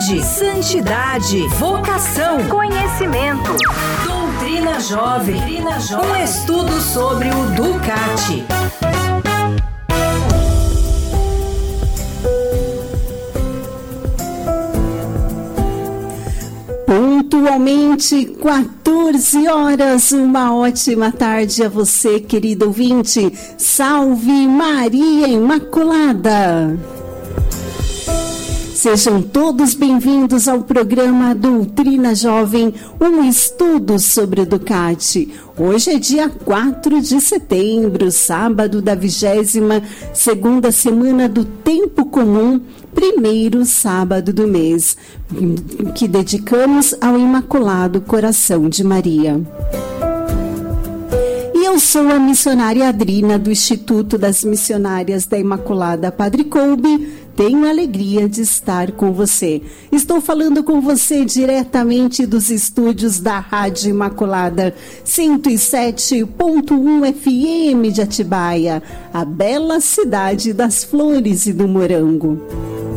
saúde, santidade, vocação, conhecimento. Doutrina Jovem. Doutrina Jovem. Um estudo sobre o Ducati. Pontualmente 14 horas. Uma ótima tarde a você, querido ouvinte. Salve Maria Imaculada. Sejam todos bem-vindos ao programa Doutrina Jovem, um estudo sobre Ducati. Hoje é dia 4 de setembro, sábado da vigésima segunda semana do Tempo Comum, primeiro sábado do mês, que dedicamos ao Imaculado Coração de Maria. E eu sou a missionária Adrina do Instituto das Missionárias da Imaculada Padre Coube tenho a alegria de estar com você. Estou falando com você diretamente dos estúdios da Rádio Imaculada 107.1 FM de Atibaia, a bela cidade das flores e do morango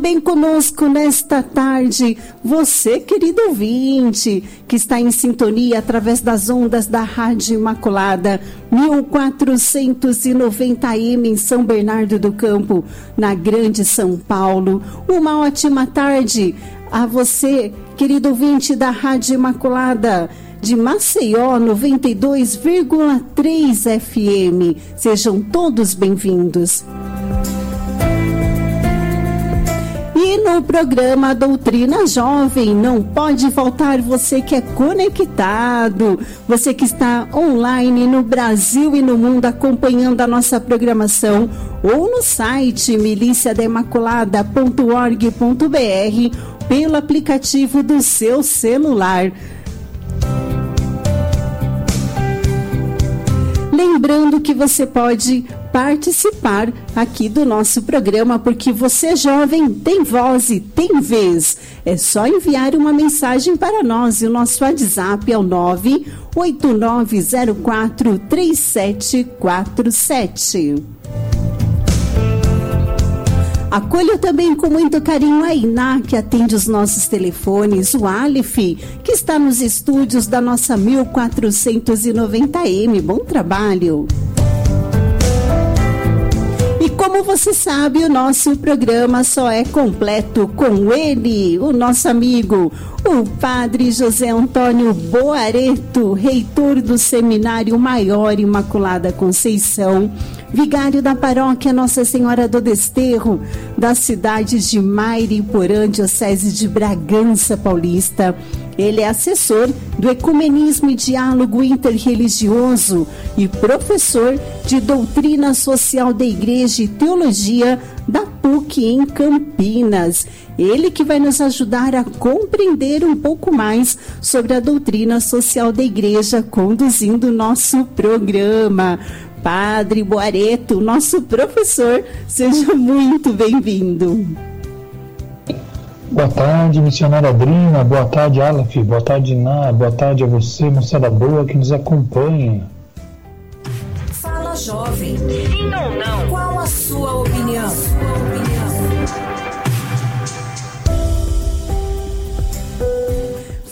também conosco nesta tarde, você, querido ouvinte, que está em sintonia através das ondas da Rádio Imaculada, 1490M em São Bernardo do Campo, na Grande São Paulo. Uma ótima tarde a você, querido ouvinte da Rádio Imaculada de Maceió 92,3 FM. Sejam todos bem-vindos. E no programa Doutrina Jovem não pode faltar você que é conectado, você que está online no Brasil e no mundo acompanhando a nossa programação ou no site miliciademaculada.org.br pelo aplicativo do seu celular. Lembrando que você pode participar aqui do nosso programa, porque você jovem tem voz e tem vez. É só enviar uma mensagem para nós e o nosso WhatsApp é o 98904 3747. Acolho também com muito carinho a Iná, que atende os nossos telefones, o Aleph, que está nos estúdios da nossa 1490M. Bom trabalho! Como você sabe, o nosso programa só é completo com ele, o nosso amigo, o Padre José Antônio Boareto, reitor do Seminário Maior Imaculada Conceição, vigário da paróquia Nossa Senhora do Desterro, das cidades de Mairiporã, Diocese de Bragança Paulista ele é assessor do Ecumenismo e Diálogo Interreligioso e professor de Doutrina Social da Igreja e Teologia da PUC em Campinas. Ele que vai nos ajudar a compreender um pouco mais sobre a doutrina social da igreja, conduzindo o nosso programa. Padre Boareto, nosso professor, seja muito bem-vindo. Boa tarde, missionária Adrina. Boa tarde, Aleph. Boa tarde, Ná. Boa tarde a você, moçada boa que nos acompanha. Fala, jovem.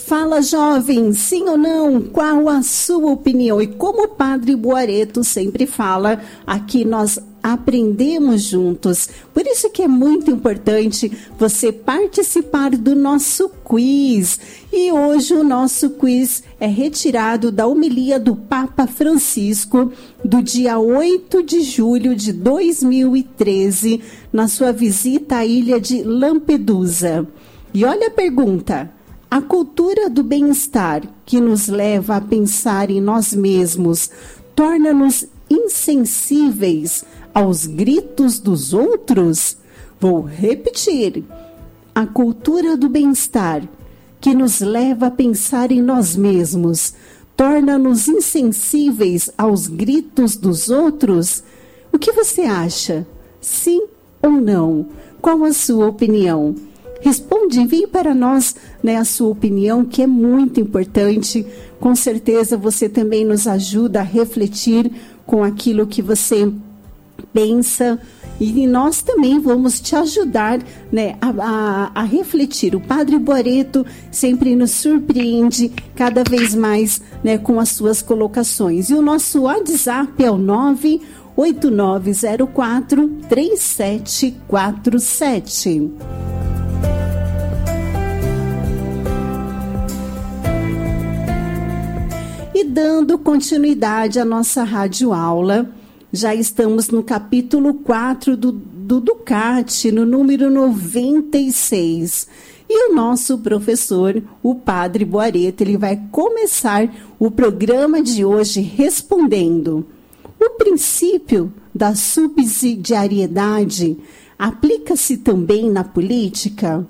Fala, jovem, sim ou não? Qual a sua opinião? E como o Padre Boareto sempre fala, aqui nós aprendemos juntos. Por isso que é muito importante você participar do nosso quiz. E hoje o nosso quiz é retirado da homilia do Papa Francisco do dia 8 de julho de 2013, na sua visita à ilha de Lampedusa. E olha a pergunta: a cultura do bem-estar que nos leva a pensar em nós mesmos torna-nos insensíveis aos gritos dos outros? Vou repetir. A cultura do bem-estar, que nos leva a pensar em nós mesmos, torna-nos insensíveis aos gritos dos outros? O que você acha? Sim ou não? Qual a sua opinião? Responde, envie para nós né, a sua opinião, que é muito importante. Com certeza você também nos ajuda a refletir com aquilo que você pensa e nós também vamos te ajudar né, a, a, a refletir. O Padre Boareto sempre nos surpreende cada vez mais né, com as suas colocações. E o nosso WhatsApp é o 98904 3747. E dando continuidade à nossa rádio aula, já estamos no capítulo 4 do, do Ducati, no número 96. E o nosso professor, o Padre Boareta, ele vai começar o programa de hoje respondendo: o princípio da subsidiariedade aplica-se também na política?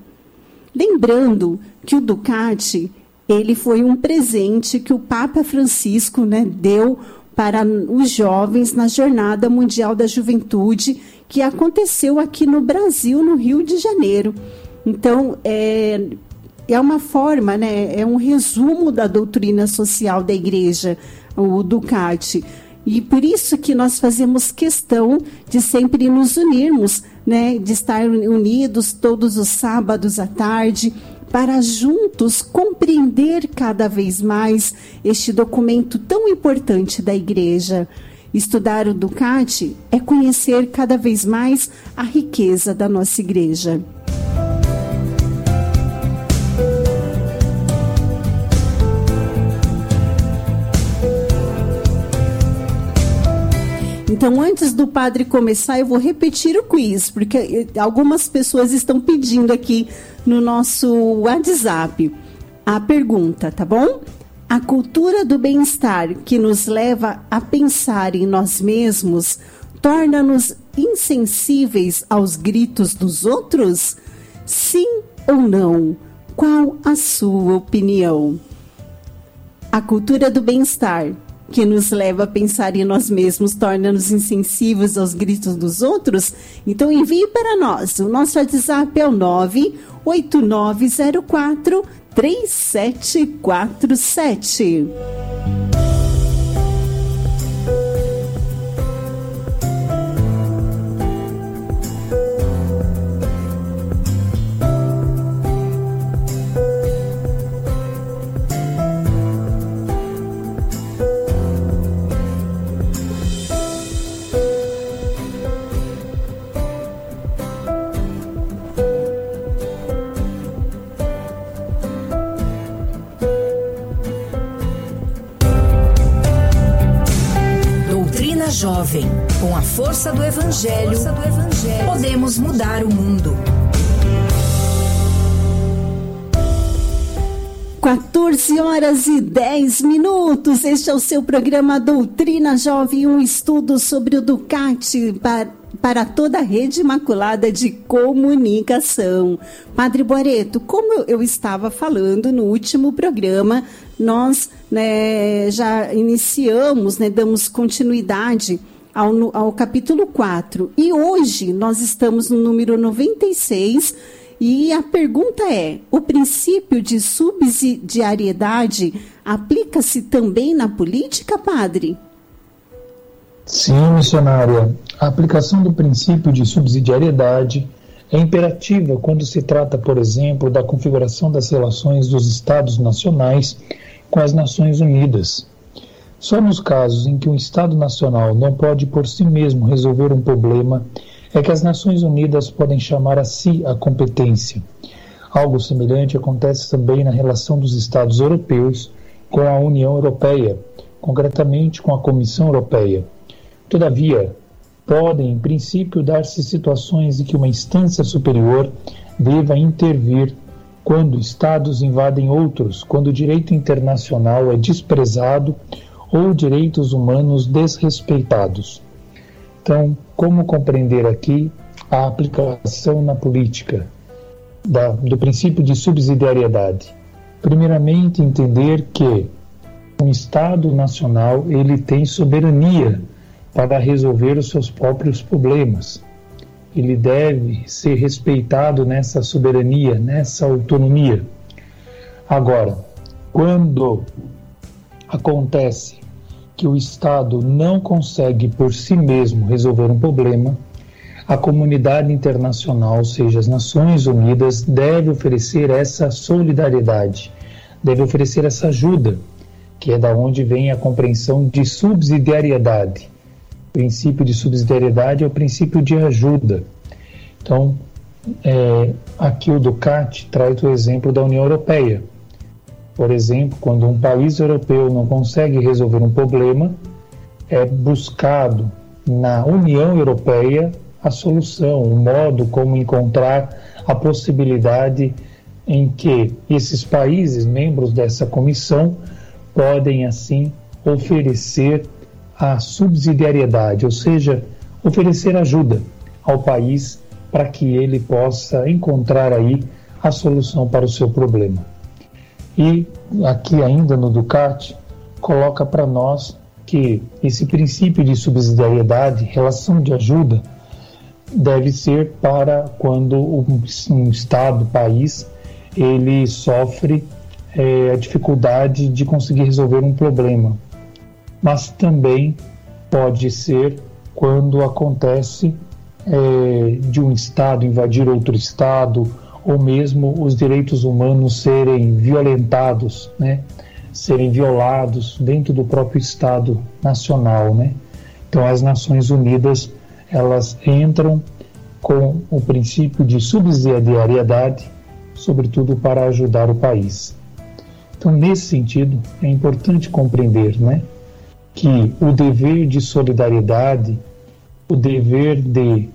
Lembrando que o Ducati ele foi um presente que o Papa Francisco né, deu para os jovens na Jornada Mundial da Juventude, que aconteceu aqui no Brasil, no Rio de Janeiro. Então, é, é uma forma, né, é um resumo da doutrina social da igreja, o Ducati. E por isso que nós fazemos questão de sempre nos unirmos, né, de estar unidos todos os sábados à tarde, para juntos compreender cada vez mais este documento tão importante da Igreja. Estudar o Ducati é conhecer cada vez mais a riqueza da nossa Igreja. Então, antes do padre começar, eu vou repetir o quiz, porque algumas pessoas estão pedindo aqui no nosso WhatsApp a pergunta, tá bom? A cultura do bem-estar que nos leva a pensar em nós mesmos torna-nos insensíveis aos gritos dos outros? Sim ou não? Qual a sua opinião? A cultura do bem-estar que nos leva a pensar em nós mesmos, torna-nos insensíveis aos gritos dos outros? Então envie para nós. O nosso WhatsApp é o 98904 3747. Jovem. Com a força do Evangelho, força do evangelho podemos mudar o mundo. 14 horas e 10 minutos. Este é o seu programa Doutrina Jovem, um estudo sobre o Ducati para, para toda a rede imaculada de comunicação. Padre Boareto, como eu estava falando no último programa, nós né, já iniciamos, né, damos continuidade ao, ao capítulo 4. E hoje nós estamos no número 96. E a pergunta é: o princípio de subsidiariedade aplica-se também na política, padre? Sim, missionária. A aplicação do princípio de subsidiariedade é imperativa quando se trata, por exemplo, da configuração das relações dos Estados nacionais com as Nações Unidas. Só nos casos em que um Estado nacional não pode por si mesmo resolver um problema é que as Nações Unidas podem chamar a si a competência. Algo semelhante acontece também na relação dos Estados europeus com a União Europeia, concretamente com a Comissão Europeia. Todavia, podem, em princípio, dar-se situações em que uma instância superior deva intervir quando Estados invadem outros, quando o direito internacional é desprezado ou direitos humanos desrespeitados. Então, como compreender aqui a aplicação na política da, do princípio de subsidiariedade? Primeiramente, entender que um Estado nacional ele tem soberania para resolver os seus próprios problemas ele deve ser respeitado nessa soberania, nessa autonomia. Agora, quando acontece que o Estado não consegue por si mesmo resolver um problema, a comunidade internacional, ou seja, as Nações Unidas, deve oferecer essa solidariedade, deve oferecer essa ajuda, que é da onde vem a compreensão de subsidiariedade. Princípio de subsidiariedade é o princípio de ajuda. Então, é, aqui o Ducati traz o exemplo da União Europeia. Por exemplo, quando um país europeu não consegue resolver um problema, é buscado na União Europeia a solução, o modo como encontrar a possibilidade em que esses países, membros dessa comissão, podem assim oferecer a subsidiariedade, ou seja, oferecer ajuda ao país para que ele possa encontrar aí a solução para o seu problema. E aqui ainda no Ducati coloca para nós que esse princípio de subsidiariedade, relação de ajuda, deve ser para quando um, Estado, país, ele sofre é, a dificuldade de conseguir resolver um problema. Mas também pode ser quando acontece é, de um Estado invadir outro Estado, ou mesmo os direitos humanos serem violentados, né? serem violados dentro do próprio Estado nacional. Né? Então, as Nações Unidas elas entram com o princípio de subsidiariedade, sobretudo para ajudar o país. Então, nesse sentido, é importante compreender né, que o dever de solidariedade, o dever de,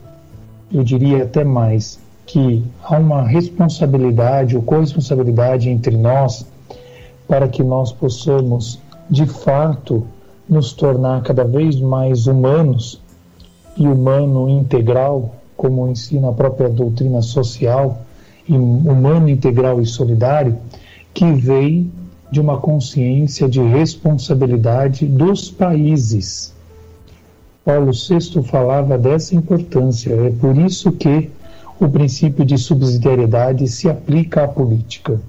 eu diria até mais, que há uma responsabilidade ou corresponsabilidade entre nós para que nós possamos, de fato, nos tornar cada vez mais humanos e humano integral, como ensina a própria doutrina social, humano integral e solidário, que vem de uma consciência de responsabilidade dos países. Paulo VI falava dessa importância, é por isso que o princípio de subsidiariedade se aplica à política.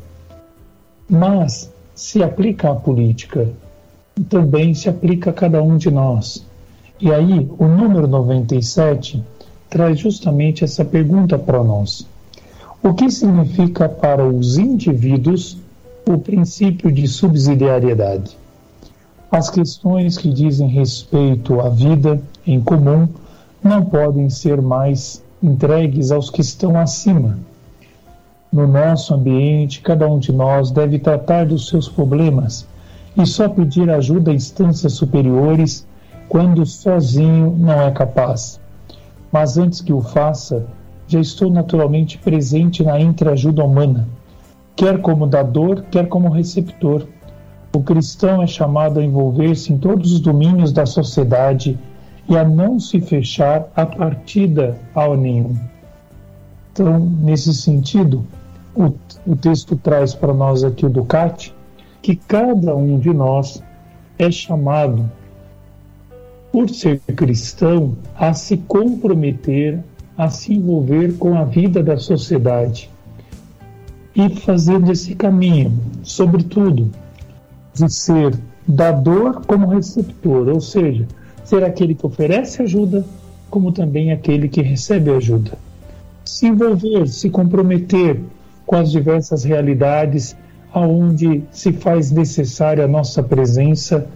Mas se aplica à política, também se aplica a cada um de nós. E aí, o número 97 traz justamente essa pergunta para nós. O que significa para os indivíduos o princípio de subsidiariedade? As questões que dizem respeito à vida em comum não podem ser mais entregues aos que estão acima. No nosso ambiente, cada um de nós deve tratar dos seus problemas e só pedir ajuda a instâncias superiores quando sozinho não é capaz. Mas antes que o faça, já estou naturalmente presente na entreajuda humana, quer como dador, quer como receptor. O cristão é chamado a envolver-se em todos os domínios da sociedade e a não se fechar a partida ao nenhum. Então, nesse sentido, o, o texto traz para nós aqui o Ducati que cada um de nós é chamado por ser cristão, a se comprometer, a se envolver com a vida da sociedade e fazendo esse caminho, sobretudo, de ser dador como receptor, ou seja, ser aquele que oferece ajuda, como também aquele que recebe ajuda. Se envolver, se comprometer com as diversas realidades aonde se faz necessária a nossa presença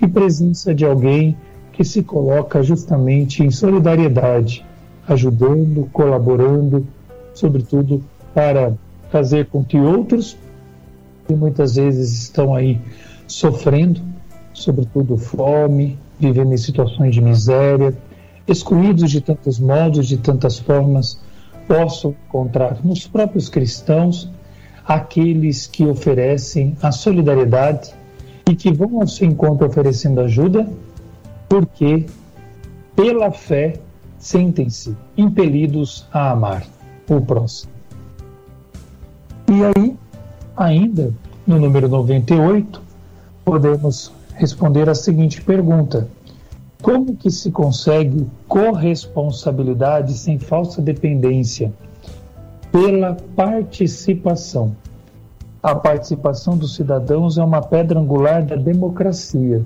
e presença de alguém que se coloca justamente em solidariedade, ajudando, colaborando, sobretudo para fazer com que outros, que muitas vezes estão aí sofrendo, sobretudo fome, vivendo em situações de miséria, excluídos de tantos modos, de tantas formas, possam encontrar nos próprios cristãos aqueles que oferecem a solidariedade e que vão ao seu encontro oferecendo ajuda porque pela fé sentem-se impelidos a amar o próximo. E aí, ainda no número 98, podemos responder a seguinte pergunta: Como que se consegue corresponsabilidade sem falsa dependência? Pela participação. A participação dos cidadãos é uma pedra angular da democracia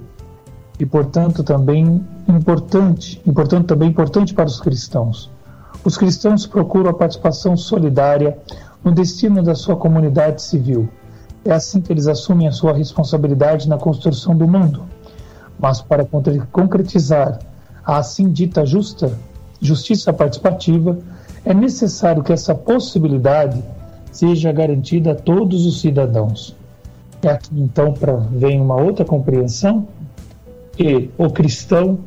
e portanto também importante, e portanto também importante para os cristãos. Os cristãos procuram a participação solidária no destino da sua comunidade civil. É assim que eles assumem a sua responsabilidade na construção do mundo. Mas para concretizar a assim dita justa justiça participativa, é necessário que essa possibilidade seja garantida a todos os cidadãos. É aqui então para vem uma outra compreensão que o cristão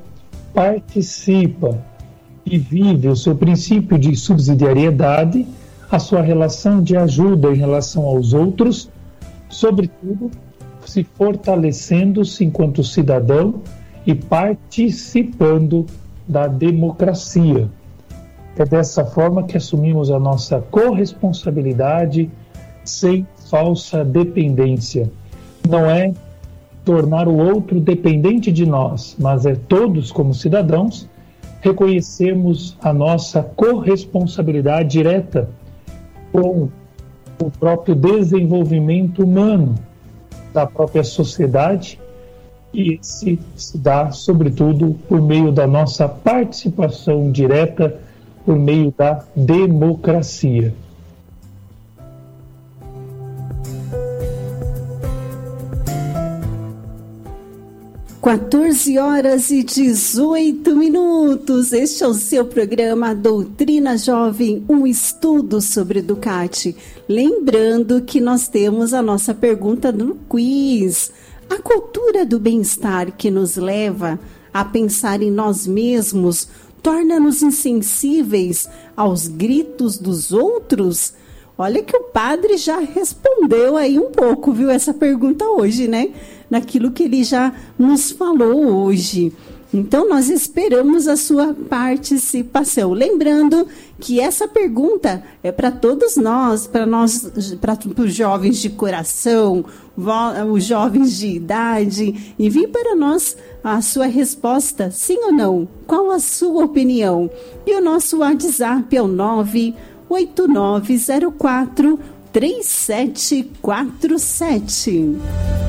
participa e vive o seu princípio de subsidiariedade, a sua relação de ajuda em relação aos outros, sobretudo se fortalecendo-se enquanto cidadão e participando da democracia. É dessa forma que assumimos a nossa corresponsabilidade sem falsa dependência. Não é tornar o outro dependente de nós, mas é todos, como cidadãos, reconhecermos a nossa corresponsabilidade direta com o próprio desenvolvimento humano da própria sociedade e se, se dá, sobretudo, por meio da nossa participação direta, por meio da democracia. 14 horas e 18 minutos. Este é o seu programa Doutrina Jovem, um estudo sobre Ducati. Lembrando que nós temos a nossa pergunta no quiz. A cultura do bem-estar que nos leva a pensar em nós mesmos torna-nos insensíveis aos gritos dos outros? Olha que o padre já respondeu aí um pouco, viu, essa pergunta hoje, né? Naquilo que ele já nos falou hoje. Então, nós esperamos a sua participação. Lembrando que essa pergunta é para todos nós, para nós, para os jovens de coração, os jovens de idade. Envie para nós a sua resposta, sim ou não. Qual a sua opinião? E o nosso WhatsApp é o 98904 3747.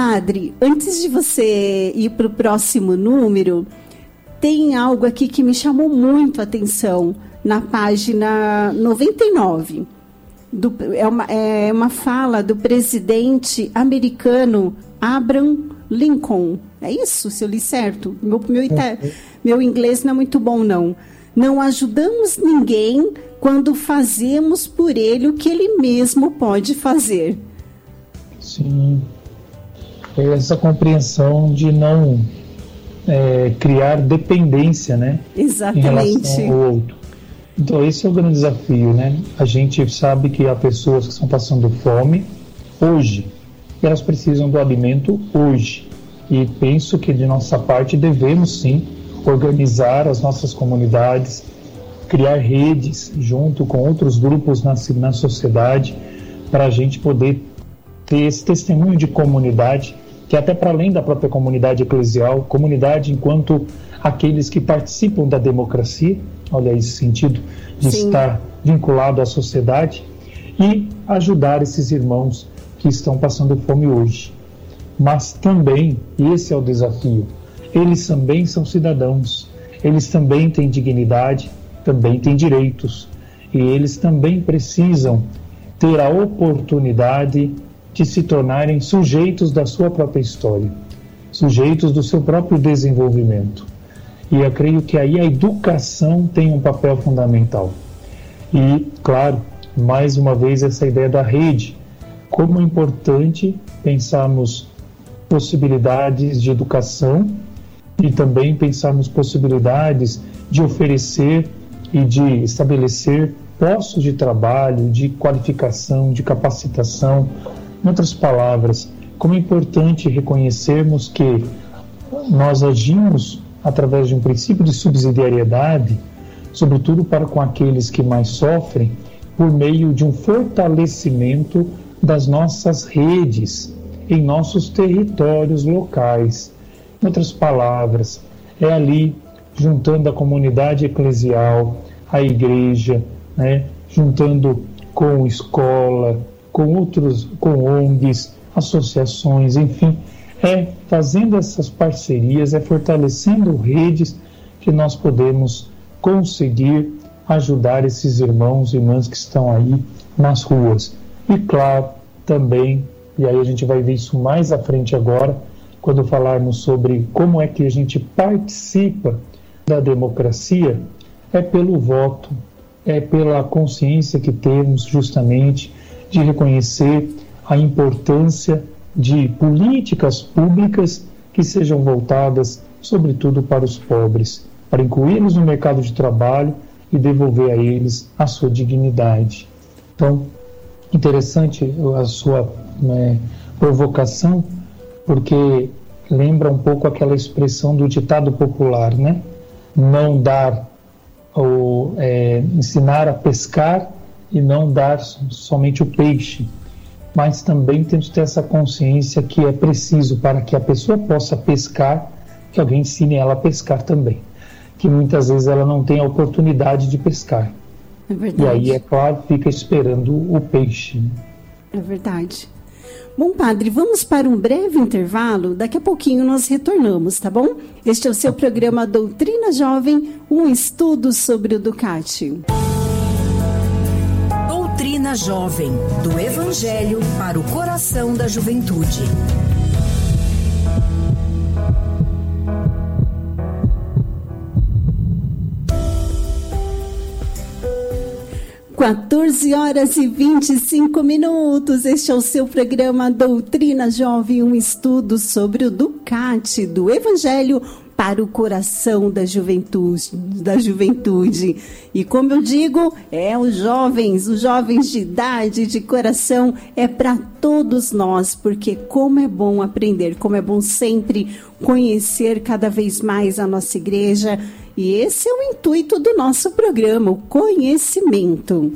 Padre, antes de você ir para o próximo número, tem algo aqui que me chamou muito a atenção na página 99. Do, é, uma, é uma fala do presidente americano Abraham Lincoln. É isso, se eu li certo? Meu, meu, ita, meu inglês não é muito bom, não. Não ajudamos ninguém quando fazemos por ele o que ele mesmo pode fazer. Sim, essa compreensão de não é, criar dependência, né? Exatamente. Em relação ao outro. Então esse é o grande desafio, né? A gente sabe que há pessoas que estão passando fome hoje e elas precisam do alimento hoje. E penso que de nossa parte devemos sim organizar as nossas comunidades, criar redes junto com outros grupos na, na sociedade para a gente poder ter esse testemunho de comunidade que é até para além da própria comunidade eclesial, comunidade enquanto aqueles que participam da democracia, olha esse sentido de Sim. estar vinculado à sociedade e ajudar esses irmãos que estão passando fome hoje. Mas também, e esse é o desafio, eles também são cidadãos, eles também têm dignidade, também têm direitos, e eles também precisam ter a oportunidade de se tornarem sujeitos da sua própria história, sujeitos do seu próprio desenvolvimento. E eu creio que aí a educação tem um papel fundamental. E, claro, mais uma vez essa ideia da rede, como é importante pensarmos possibilidades de educação e também pensarmos possibilidades de oferecer e de estabelecer postos de trabalho, de qualificação, de capacitação em outras palavras, como é importante reconhecermos que nós agimos através de um princípio de subsidiariedade, sobretudo para com aqueles que mais sofrem, por meio de um fortalecimento das nossas redes em nossos territórios locais. Em outras palavras, é ali juntando a comunidade eclesial, a igreja, né, juntando com escola, com outros, com ONGs, associações, enfim, é fazendo essas parcerias, é fortalecendo redes que nós podemos conseguir ajudar esses irmãos e irmãs que estão aí nas ruas. E claro, também, e aí a gente vai ver isso mais à frente agora, quando falarmos sobre como é que a gente participa da democracia, é pelo voto, é pela consciência que temos justamente de reconhecer a importância de políticas públicas que sejam voltadas, sobretudo, para os pobres, para incluí-los no mercado de trabalho e devolver a eles a sua dignidade. Então, interessante a sua né, provocação, porque lembra um pouco aquela expressão do ditado popular, né? Não dar ou é, ensinar a pescar e não dar somente o peixe, mas também temos que ter essa consciência que é preciso para que a pessoa possa pescar, que alguém ensine ela a pescar também, que muitas vezes ela não tem a oportunidade de pescar. É verdade. E aí, é claro, fica esperando o peixe. É verdade. Bom, padre, vamos para um breve intervalo. Daqui a pouquinho nós retornamos, tá bom? Este é o seu programa Doutrina Jovem, um estudo sobre o Ducati. Jovem, do Evangelho para o coração da juventude. 14 horas e 25 minutos. Este é o seu programa Doutrina Jovem, um estudo sobre o Ducati do Evangelho para o coração da juventude, da juventude. E como eu digo, é os jovens, os jovens de idade, de coração, é para todos nós, porque como é bom aprender, como é bom sempre conhecer cada vez mais a nossa igreja e esse é o intuito do nosso programa, o conhecimento.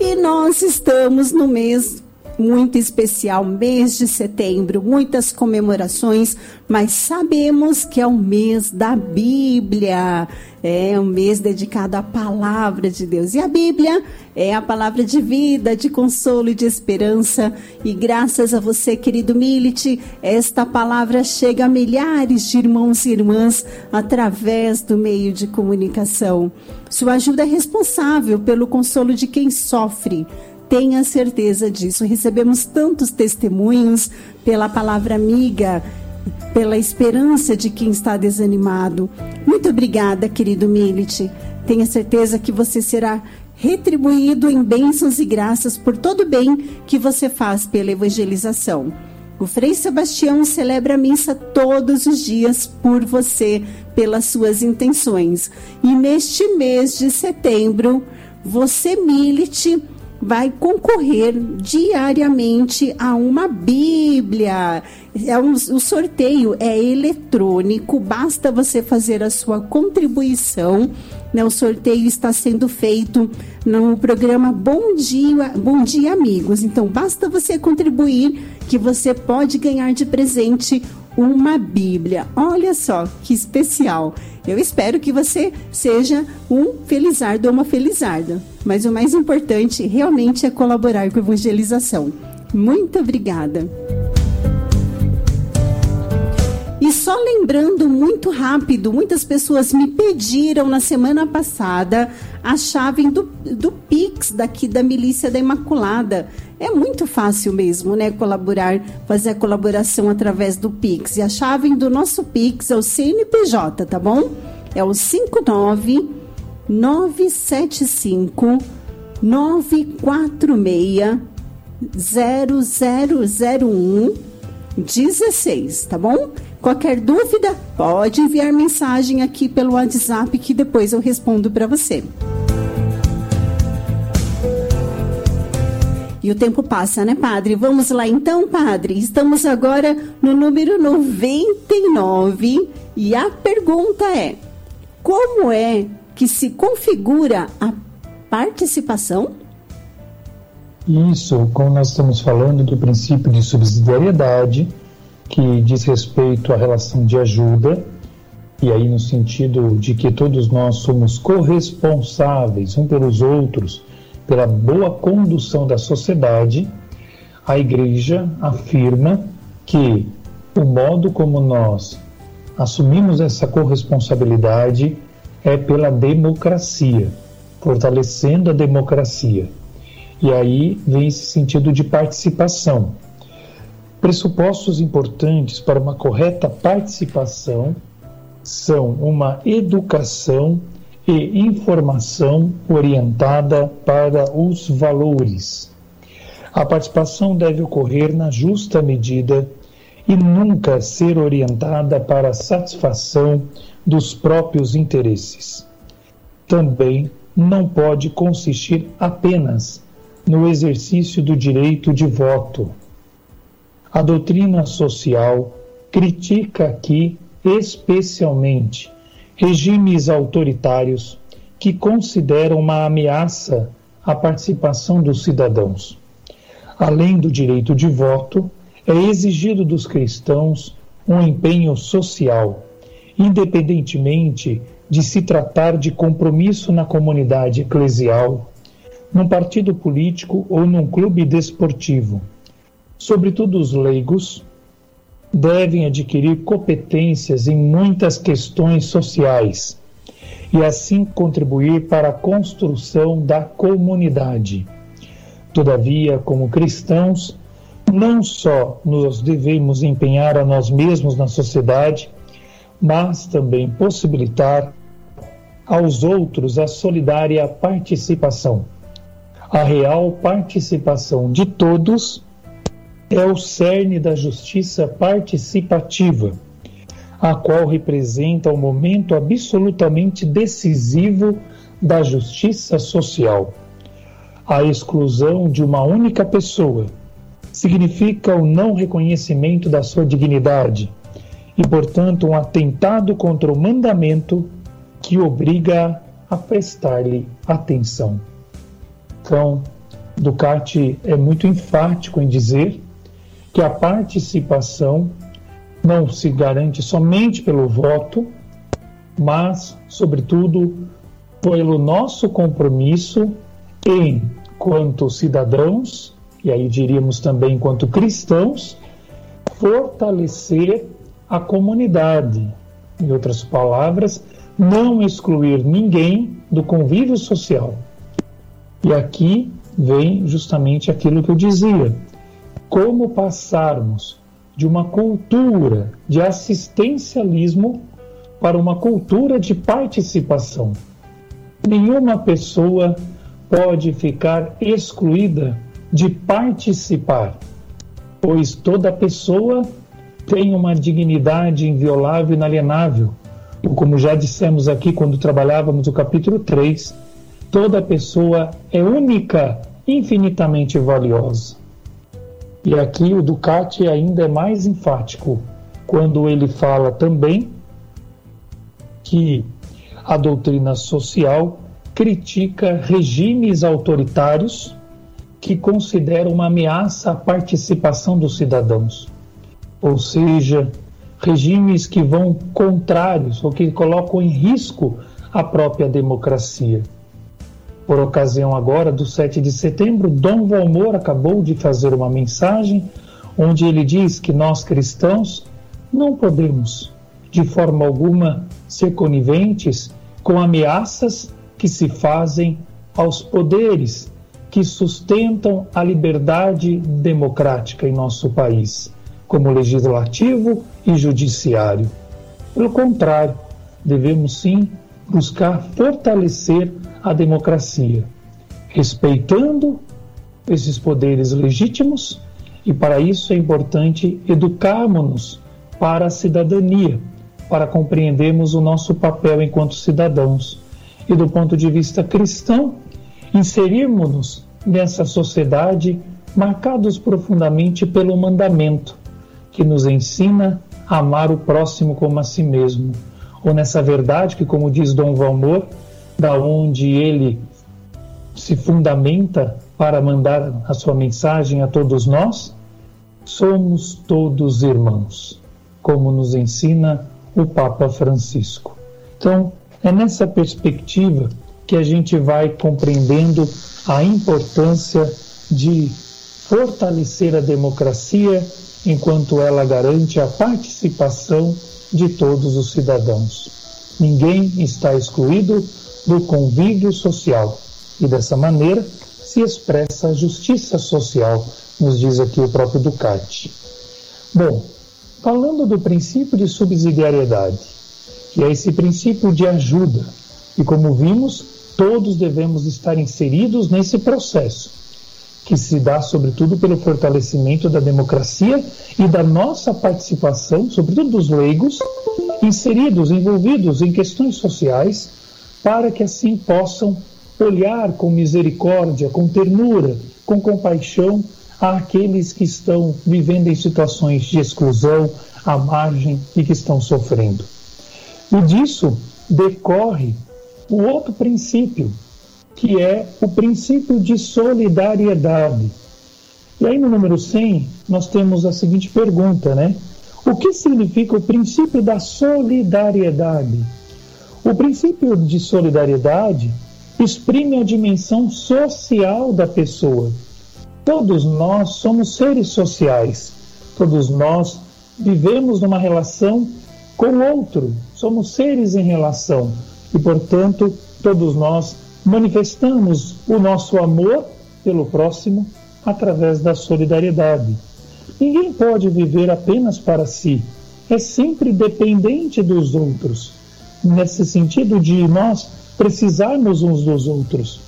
E nós estamos no mês muito especial, mês de setembro, muitas comemorações, mas sabemos que é o mês da Bíblia, é um mês dedicado à palavra de Deus. E a Bíblia é a palavra de vida, de consolo e de esperança. E graças a você, querido Milite, esta palavra chega a milhares de irmãos e irmãs através do meio de comunicação. Sua ajuda é responsável pelo consolo de quem sofre tenha certeza disso. Recebemos tantos testemunhos pela palavra amiga, pela esperança de quem está desanimado. Muito obrigada, querido Milit. Tenha certeza que você será retribuído em bênçãos e graças por todo o bem que você faz pela evangelização. O Frei Sebastião celebra a missa todos os dias por você, pelas suas intenções. E neste mês de setembro, você, Milite, vai concorrer diariamente a uma Bíblia. É um, o sorteio é eletrônico, basta você fazer a sua contribuição. Né? O sorteio está sendo feito no programa Bom Dia, Bom Dia Amigos. Então, basta você contribuir que você pode ganhar de presente uma Bíblia. Olha só que especial. Eu espero que você seja um felizardo ou uma felizarda. Mas o mais importante realmente é colaborar com a evangelização. Muito obrigada. E só lembrando muito rápido, muitas pessoas me pediram na semana passada a chave do, do Pix daqui da Milícia da Imaculada. É muito fácil mesmo, né? Colaborar, fazer a colaboração através do Pix. E a chave do nosso Pix é o CNPJ, tá bom? É o 59 975 946 0001 16, tá bom? Qualquer dúvida, pode enviar mensagem aqui pelo WhatsApp que depois eu respondo para você. E o tempo passa, né, padre? Vamos lá então, padre. Estamos agora no número 99 e a pergunta é: como é que se configura a participação? Isso, como nós estamos falando do princípio de subsidiariedade, que diz respeito à relação de ajuda, e aí no sentido de que todos nós somos corresponsáveis um pelos outros pela boa condução da sociedade, a Igreja afirma que o modo como nós assumimos essa corresponsabilidade é pela democracia, fortalecendo a democracia. E aí vem esse sentido de participação. Pressupostos importantes para uma correta participação são uma educação e informação orientada para os valores. A participação deve ocorrer na justa medida e nunca ser orientada para a satisfação dos próprios interesses. Também não pode consistir apenas no exercício do direito de voto. A doutrina social critica aqui especialmente regimes autoritários que consideram uma ameaça à participação dos cidadãos. Além do direito de voto, é exigido dos cristãos um empenho social, independentemente de se tratar de compromisso na comunidade eclesial, num partido político ou num clube desportivo. Sobretudo os leigos devem adquirir competências em muitas questões sociais e assim contribuir para a construção da comunidade. Todavia, como cristãos, não só nos devemos empenhar a nós mesmos na sociedade, mas também possibilitar aos outros a solidária participação. A real participação de todos é o cerne da justiça participativa, a qual representa o um momento absolutamente decisivo da justiça social. A exclusão de uma única pessoa significa o não reconhecimento da sua dignidade e, portanto, um atentado contra o mandamento que obriga a prestar-lhe atenção. Então, Ducati é muito enfático em dizer que a participação não se garante somente pelo voto, mas, sobretudo, pelo nosso compromisso enquanto cidadãos e aí diríamos também enquanto cristãos, fortalecer a comunidade. Em outras palavras, não excluir ninguém do convívio social. E aqui vem justamente aquilo que eu dizia: como passarmos de uma cultura de assistencialismo para uma cultura de participação. Nenhuma pessoa pode ficar excluída de participar, pois toda pessoa tem uma dignidade inviolável e inalienável. Como já dissemos aqui quando trabalhávamos o capítulo 3, toda pessoa é única, infinitamente valiosa. E aqui o Ducati ainda é mais enfático quando ele fala também que a doutrina social critica regimes autoritários que considera uma ameaça à participação dos cidadãos, ou seja, regimes que vão contrários ou que colocam em risco a própria democracia. Por ocasião agora do 7 de setembro, Dom Valmor acabou de fazer uma mensagem onde ele diz que nós cristãos não podemos, de forma alguma, ser coniventes com ameaças que se fazem aos poderes que sustentam a liberdade democrática em nosso país, como legislativo e judiciário. Pelo contrário, devemos sim buscar fortalecer a democracia, respeitando esses poderes legítimos, e para isso é importante educarmos-nos para a cidadania, para compreendermos o nosso papel enquanto cidadãos. E do ponto de vista cristão, inserirmos-nos nessa sociedade marcados profundamente pelo mandamento que nos ensina a amar o próximo como a si mesmo, ou nessa verdade que, como diz Dom Valmor, da onde ele se fundamenta para mandar a sua mensagem a todos nós, somos todos irmãos, como nos ensina o Papa Francisco. Então, é nessa perspectiva que a gente vai compreendendo a importância de fortalecer a democracia enquanto ela garante a participação de todos os cidadãos. Ninguém está excluído do convívio social e dessa maneira se expressa a justiça social, nos diz aqui o próprio Ducati. Bom, falando do princípio de subsidiariedade, que é esse princípio de ajuda, e como vimos, todos devemos estar inseridos nesse processo, que se dá sobretudo pelo fortalecimento da democracia e da nossa participação, sobretudo dos leigos, inseridos, envolvidos em questões sociais, para que assim possam olhar com misericórdia, com ternura, com compaixão àqueles que estão vivendo em situações de exclusão, à margem e que estão sofrendo. E disso decorre o outro princípio, que é o princípio de solidariedade. E aí no número 100, nós temos a seguinte pergunta, né? O que significa o princípio da solidariedade? O princípio de solidariedade exprime a dimensão social da pessoa. Todos nós somos seres sociais. Todos nós vivemos numa relação com o outro. Somos seres em relação e, portanto, todos nós manifestamos o nosso amor pelo próximo através da solidariedade. Ninguém pode viver apenas para si, é sempre dependente dos outros. Nesse sentido de nós precisarmos uns dos outros.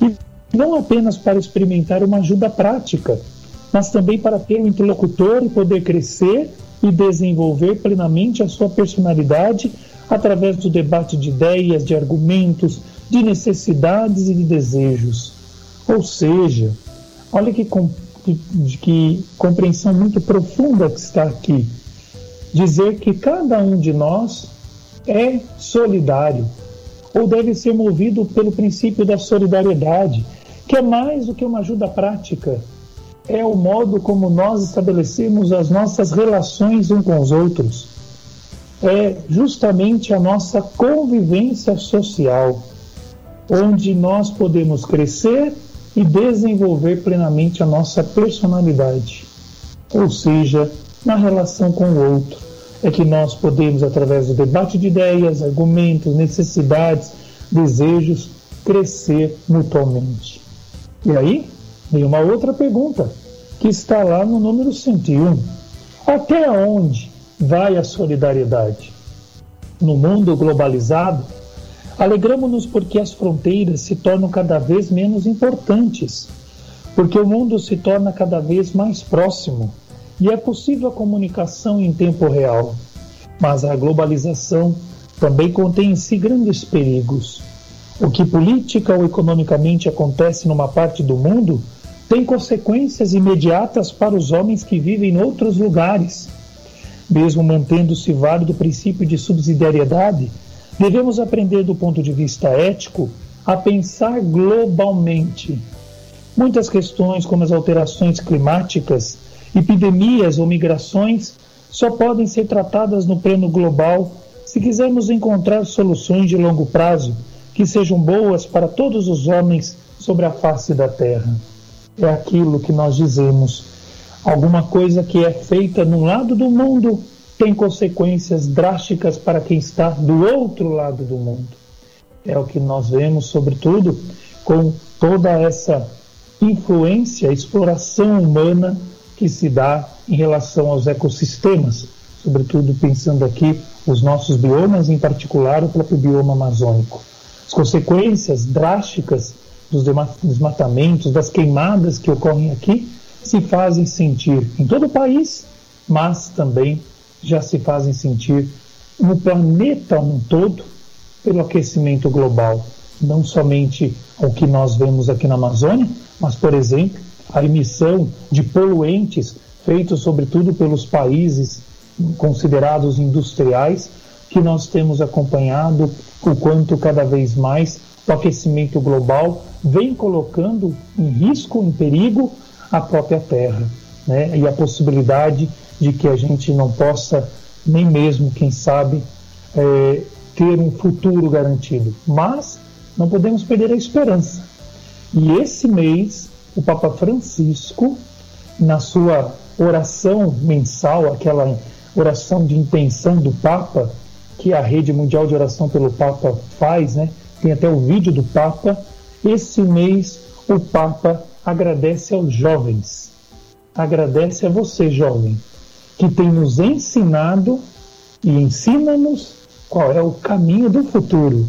E não apenas para experimentar uma ajuda prática, mas também para ter um interlocutor e poder crescer e desenvolver plenamente a sua personalidade através do debate de ideias, de argumentos, de necessidades e de desejos. Ou seja, olha que, que, que compreensão muito profunda que está aqui. Dizer que cada um de nós é solidário, ou deve ser movido pelo princípio da solidariedade, que é mais do que uma ajuda prática, é o modo como nós estabelecemos as nossas relações uns com os outros. É justamente a nossa convivência social, onde nós podemos crescer e desenvolver plenamente a nossa personalidade, ou seja, na relação com o outro é que nós podemos, através do debate de ideias, argumentos, necessidades, desejos, crescer mutuamente. E aí, vem uma outra pergunta, que está lá no número 101. Até onde vai a solidariedade? No mundo globalizado, alegramos-nos porque as fronteiras se tornam cada vez menos importantes, porque o mundo se torna cada vez mais próximo e é possível a comunicação em tempo real. Mas a globalização também contém em si grandes perigos. O que política ou economicamente acontece numa parte do mundo tem consequências imediatas para os homens que vivem em outros lugares. Mesmo mantendo-se válido o princípio de subsidiariedade, devemos aprender do ponto de vista ético a pensar globalmente. Muitas questões, como as alterações climáticas, Epidemias ou migrações só podem ser tratadas no plano global se quisermos encontrar soluções de longo prazo que sejam boas para todos os homens sobre a face da terra. É aquilo que nós dizemos. Alguma coisa que é feita num lado do mundo tem consequências drásticas para quem está do outro lado do mundo. É o que nós vemos, sobretudo, com toda essa influência, exploração humana que se dá em relação aos ecossistemas, sobretudo pensando aqui os nossos biomas, em particular o próprio bioma amazônico. As consequências drásticas dos desmatamentos, das queimadas que ocorrem aqui, se fazem sentir em todo o país, mas também já se fazem sentir no planeta no todo pelo aquecimento global. Não somente o que nós vemos aqui na Amazônia, mas, por exemplo, a emissão de poluentes feitos sobretudo pelos países considerados industriais, que nós temos acompanhado o quanto cada vez mais o aquecimento global vem colocando em risco, em perigo, a própria Terra, né? E a possibilidade de que a gente não possa nem mesmo, quem sabe, é, ter um futuro garantido. Mas não podemos perder a esperança. E esse mês, o Papa Francisco, na sua oração mensal, aquela oração de intenção do Papa, que a Rede Mundial de Oração pelo Papa faz, né? Tem até o vídeo do Papa. Esse mês o Papa agradece aos jovens. Agradece a você, jovem, que tem nos ensinado e ensina-nos qual é o caminho do futuro.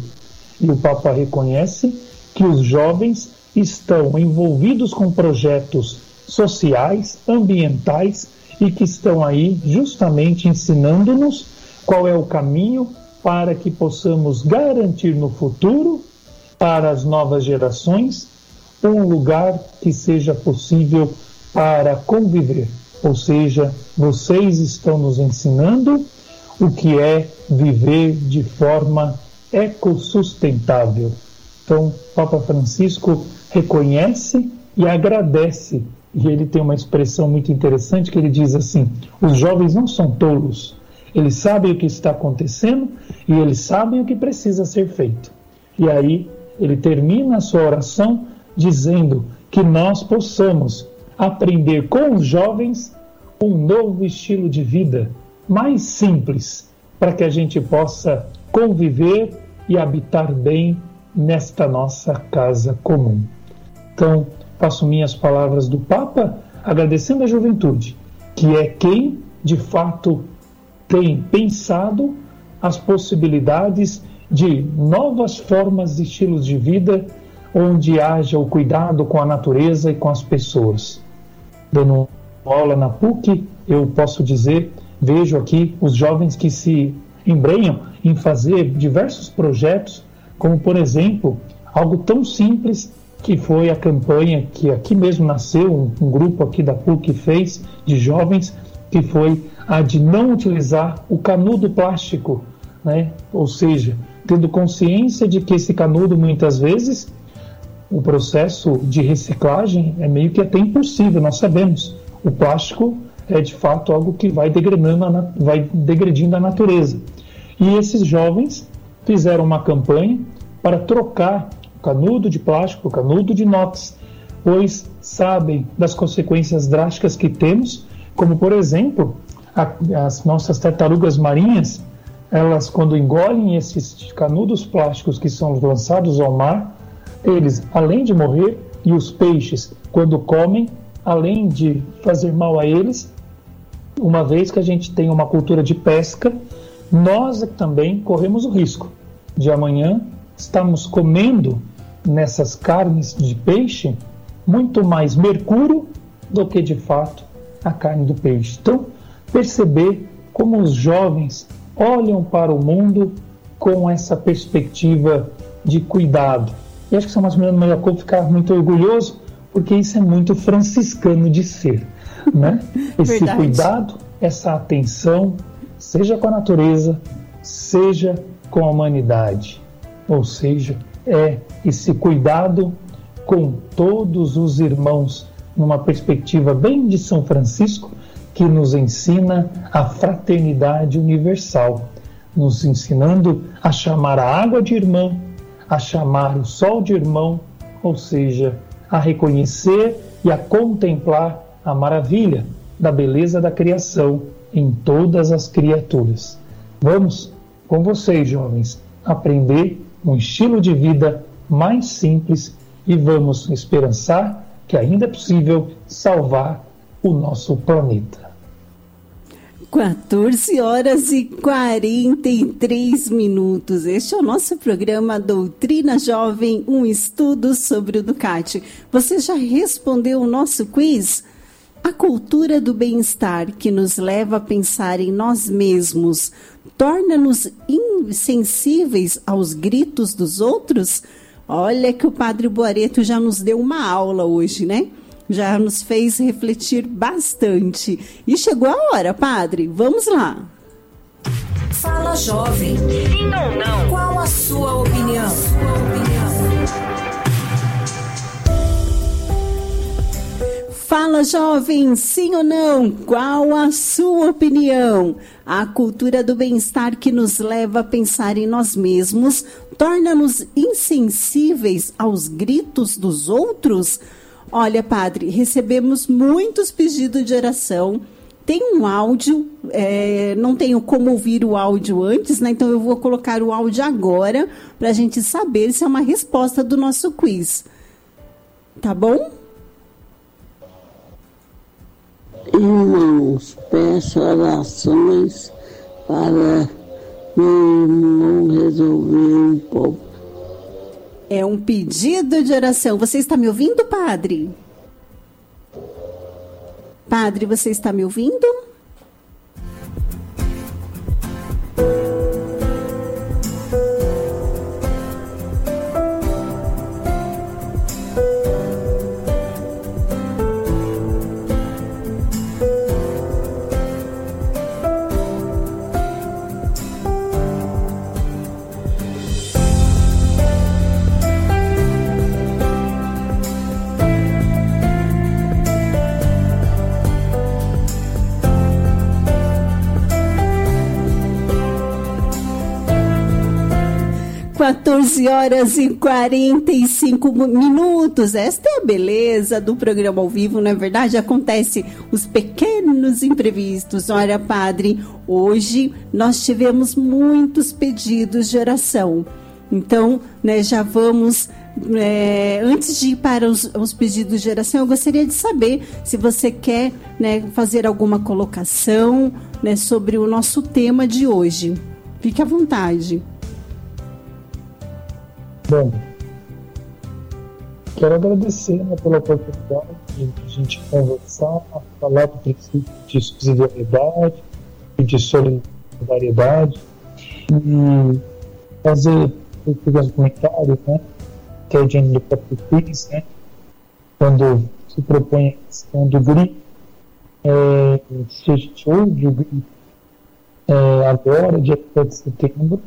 E o Papa reconhece que os jovens estão envolvidos com projetos sociais, ambientais e que estão aí justamente ensinando-nos qual é o caminho para que possamos garantir no futuro para as novas gerações um lugar que seja possível para conviver. Ou seja, vocês estão nos ensinando o que é viver de forma ecossustentável. Então, Papa Francisco reconhece e agradece. E ele tem uma expressão muito interessante que ele diz assim: os jovens não são tolos, eles sabem o que está acontecendo e eles sabem o que precisa ser feito. E aí ele termina a sua oração dizendo que nós possamos aprender com os jovens um novo estilo de vida mais simples, para que a gente possa conviver e habitar bem nesta nossa casa comum. Então, faço minhas palavras do Papa agradecendo a juventude, que é quem de fato tem pensado as possibilidades de novas formas de estilos de vida onde haja o cuidado com a natureza e com as pessoas. Dando aula na PUC, eu posso dizer, vejo aqui os jovens que se embrenham em fazer diversos projetos, como por exemplo, algo tão simples que foi a campanha que aqui mesmo nasceu, um, um grupo aqui da PUC fez de jovens, que foi a de não utilizar o canudo plástico, né? ou seja, tendo consciência de que esse canudo muitas vezes o processo de reciclagem é meio que até impossível, nós sabemos. O plástico é de fato algo que vai degradando, vai degredindo a natureza. E esses jovens fizeram uma campanha para trocar canudo de plástico, canudo de inox, pois sabem das consequências drásticas que temos, como por exemplo a, as nossas tartarugas marinhas, elas quando engolem esses canudos plásticos que são lançados ao mar, eles, além de morrer, e os peixes, quando comem, além de fazer mal a eles, uma vez que a gente tem uma cultura de pesca, nós também corremos o risco de amanhã estamos comendo nessas carnes de peixe muito mais mercúrio do que de fato a carne do peixe. Então, perceber como os jovens olham para o mundo com essa perspectiva de cuidado. E acho que São Maximiliano Maria Couto ficar muito orgulhoso, porque isso é muito franciscano de ser. Né? Esse Verdade. cuidado, essa atenção, seja com a natureza, seja com a humanidade. Ou seja, é esse cuidado com todos os irmãos, numa perspectiva bem de São Francisco, que nos ensina a fraternidade universal, nos ensinando a chamar a água de irmã, a chamar o sol de irmão, ou seja, a reconhecer e a contemplar a maravilha da beleza da criação em todas as criaturas. Vamos, com vocês, jovens, aprender um estilo de vida mais simples e vamos esperançar que ainda é possível salvar o nosso planeta. 14 horas e 43 minutos. Este é o nosso programa Doutrina Jovem, um estudo sobre o Ducati. Você já respondeu o nosso quiz? A cultura do bem-estar que nos leva a pensar em nós mesmos torna-nos insensíveis aos gritos dos outros? Olha que o Padre Boareto já nos deu uma aula hoje, né? já nos fez refletir bastante. E chegou a hora, padre. Vamos lá. Fala jovem. Sim ou não? Qual a sua opinião? Fala, jovem, sim ou não? Qual a sua opinião? A cultura do bem-estar que nos leva a pensar em nós mesmos torna-nos insensíveis aos gritos dos outros? Olha, padre, recebemos muitos pedidos de oração. Tem um áudio, é, não tenho como ouvir o áudio antes, né? Então eu vou colocar o áudio agora para a gente saber se é uma resposta do nosso quiz. Tá bom? Irmãos, peço orações para meu irmão resolver um pouco. É um pedido de oração. Você está me ouvindo, padre? Padre, você está me ouvindo? 14 horas e 45 minutos. Esta é a beleza do programa ao vivo, não é verdade? Acontece os pequenos imprevistos. Olha, padre, hoje nós tivemos muitos pedidos de oração. Então, né, já vamos. É, antes de ir para os, os, pedidos de oração, eu gostaria de saber se você quer né, fazer alguma colocação né, sobre o nosso tema de hoje. Fique à vontade. Bom, quero agradecer né, pela oportunidade de a gente conversar, falar do princípio de subsidiariedade e de solidariedade e fazer pequenos comentários, né, que é diante do próprio quiz, né, quando se propõe a questão do grito, é, se a gente ouve o grito é, agora, dia 7 de setembro,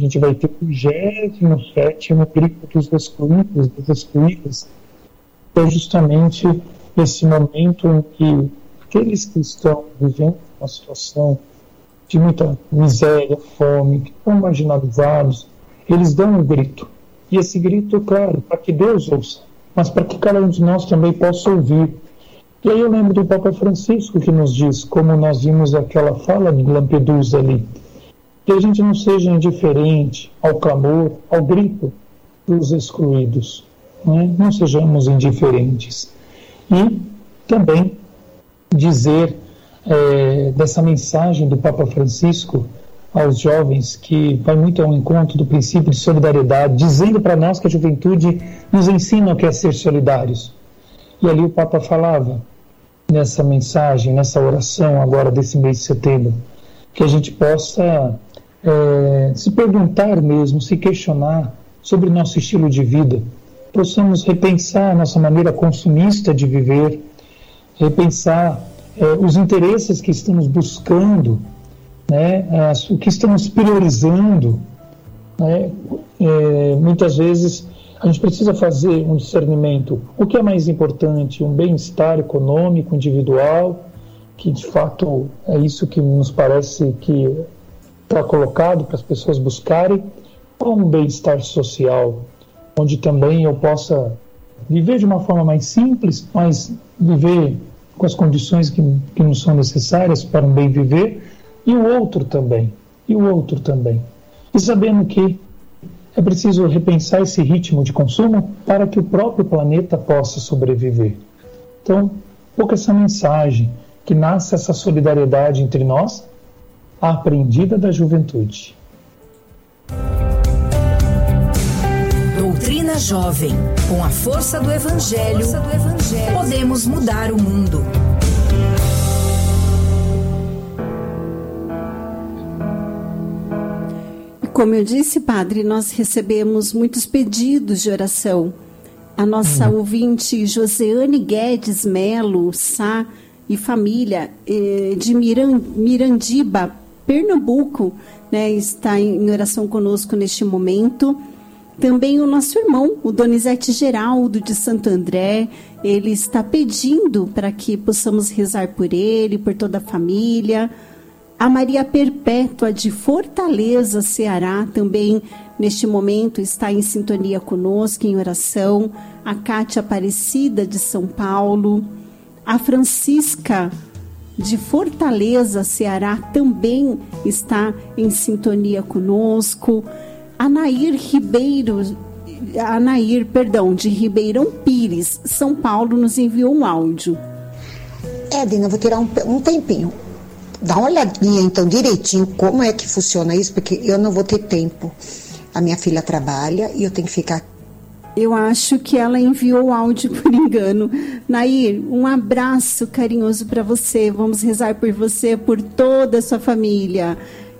a gente vai ter o 27 grito dos excluídos, das excluídas, que é justamente esse momento em que aqueles que estão vivendo uma situação de muita miséria, fome, que estão marginalizados, eles dão um grito. E esse grito, claro, para que Deus ouça, mas para que cada um de nós também possa ouvir. E aí eu lembro do Papa Francisco que nos diz, como nós vimos aquela fala de Lampedusa ali, que a gente não seja indiferente ao clamor, ao grito dos excluídos. Não, é? não sejamos indiferentes. E também dizer é, dessa mensagem do Papa Francisco aos jovens que vai muito ao encontro do princípio de solidariedade, dizendo para nós que a juventude nos ensina o que é ser solidários. E ali o Papa falava nessa mensagem, nessa oração agora desse mês de setembro, que a gente possa é, se perguntar mesmo, se questionar sobre nosso estilo de vida, possamos repensar nossa maneira consumista de viver, repensar é, os interesses que estamos buscando, né, as, o que estamos priorizando. Né, é, muitas vezes a gente precisa fazer um discernimento. O que é mais importante? Um bem-estar econômico, individual, que de fato é isso que nos parece que está colocado para as pessoas buscarem, um bem-estar social, onde também eu possa viver de uma forma mais simples, mas viver com as condições que, que não são necessárias para um bem viver, e o outro também, e o outro também. E sabendo que é preciso repensar esse ritmo de consumo para que o próprio planeta possa sobreviver. Então, pouco essa mensagem, que nasce essa solidariedade entre nós a aprendida da juventude. Doutrina Jovem. Com a força do Evangelho, força do evangelho podemos mudar o mundo. Como eu disse, padre, nós recebemos muitos pedidos de oração. A nossa uhum. ouvinte Joseane Guedes Melo Sá e família eh, de Mirandiba, Pernambuco, né, está em oração conosco neste momento. Também o nosso irmão, o Donizete Geraldo de Santo André, ele está pedindo para que possamos rezar por ele, por toda a família. A Maria Perpétua de Fortaleza, Ceará, também neste momento está em sintonia conosco em oração. A Cátia Aparecida de São Paulo. A Francisca de Fortaleza, Ceará, também está em sintonia conosco. A Nair Ribeiro, a Nair, perdão, de Ribeirão Pires, São Paulo, nos enviou um áudio. Edna, vou tirar um, um tempinho. Dá uma olhadinha então direitinho como é que funciona isso, porque eu não vou ter tempo. A minha filha trabalha e eu tenho que ficar eu acho que ela enviou o áudio por engano. Nair, um abraço carinhoso para você. Vamos rezar por você, por toda a sua família.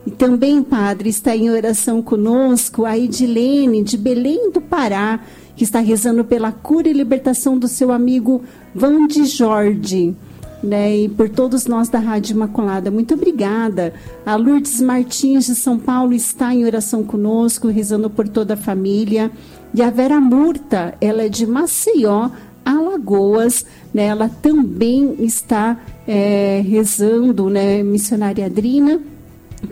E também, Padre, está em oração conosco a Edilene, de Belém do Pará, que está rezando pela cura e libertação do seu amigo Vande Jorge. Né, e por todos nós da Rádio Imaculada. Muito obrigada. A Lourdes Martins de São Paulo está em oração conosco, rezando por toda a família. E a Vera Murta, ela é de Maceió, Alagoas, né? ela também está é, rezando, né? missionária Adrina.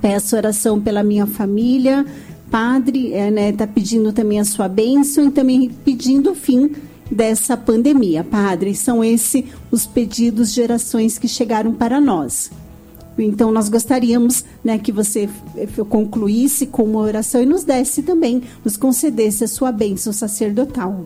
Peço oração pela minha família. Padre, está é, né? Tá pedindo também a sua bênção e também pedindo o fim dessa pandemia. Padre, são esses os pedidos de orações que chegaram para nós. Então, nós gostaríamos né, que você concluísse com uma oração e nos desse também, nos concedesse a sua bênção sacerdotal.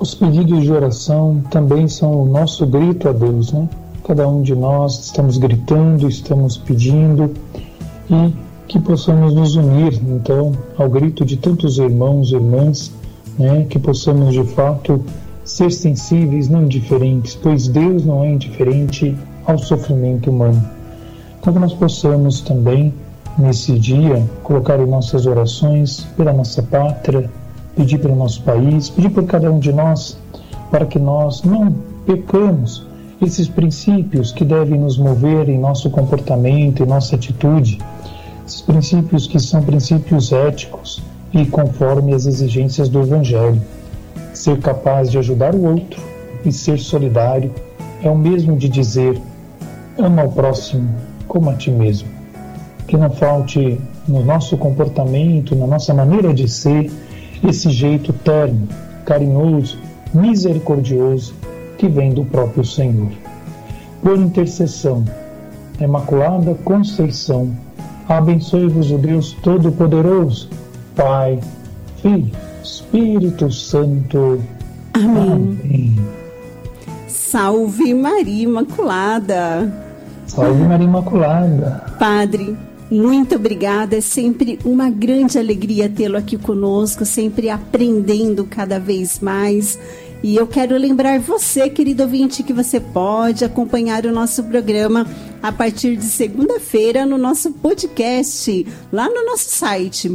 Os pedidos de oração também são o nosso grito a Deus, né? Cada um de nós estamos gritando, estamos pedindo e que possamos nos unir, então, ao grito de tantos irmãos e irmãs, né? Que possamos de fato ser sensíveis, não indiferentes, pois Deus não é indiferente ao sofrimento humano. Então que nós possamos também, nesse dia, colocar em nossas orações pela nossa pátria, pedir pelo nosso país, pedir por cada um de nós, para que nós não pecamos esses princípios que devem nos mover em nosso comportamento, em nossa atitude, esses princípios que são princípios éticos e conforme as exigências do Evangelho. Ser capaz de ajudar o outro e ser solidário é o mesmo de dizer: ama o próximo como a ti mesmo. Que não falte no nosso comportamento, na nossa maneira de ser, esse jeito terno, carinhoso, misericordioso que vem do próprio Senhor. Por intercessão, Imaculada Conceição, abençoe-vos o Deus Todo-Poderoso, Pai, Filho Espírito Santo. Amém. Amém. Salve Maria Imaculada. Salve Maria Imaculada. Padre, muito obrigada. É sempre uma grande alegria tê-lo aqui conosco, sempre aprendendo cada vez mais. E eu quero lembrar você, querido ouvinte, que você pode acompanhar o nosso programa a partir de segunda-feira no nosso podcast, lá no nosso site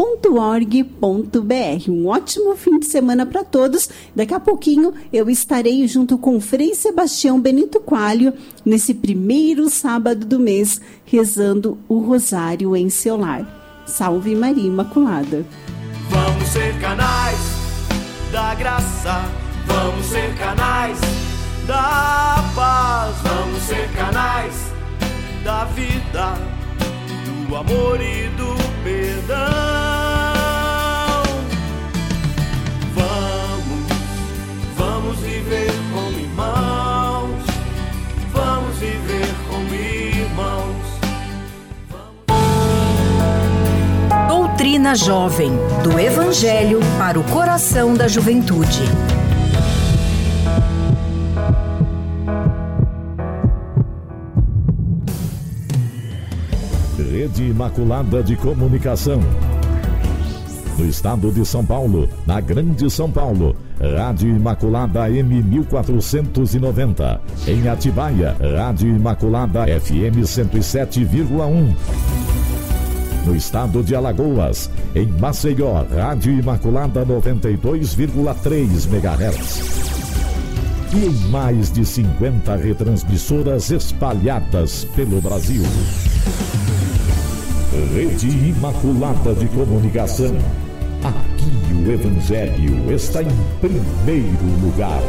miliciadaimaculada.org.br. Um ótimo fim de semana para todos. Daqui a pouquinho eu estarei junto com Frei Sebastião Benito Coalho nesse primeiro sábado do mês, rezando o Rosário em seu lar. Salve Maria Imaculada. Vamos ser canais da graça. Vamos ser canais da paz. Vamos ser canais da vida, do amor e do perdão. Doutrina Jovem, do Evangelho para o coração da juventude. Rede Imaculada de Comunicação. No estado de São Paulo, na Grande São Paulo, Rádio Imaculada M1490. Em Atibaia, Rádio Imaculada FM 107,1 no estado de Alagoas, em Maceió, Rádio Imaculada 92,3 MHz. E em mais de 50 retransmissoras espalhadas pelo Brasil. Rede Imaculada de Comunicação. Aqui o Evangelho está em primeiro lugar.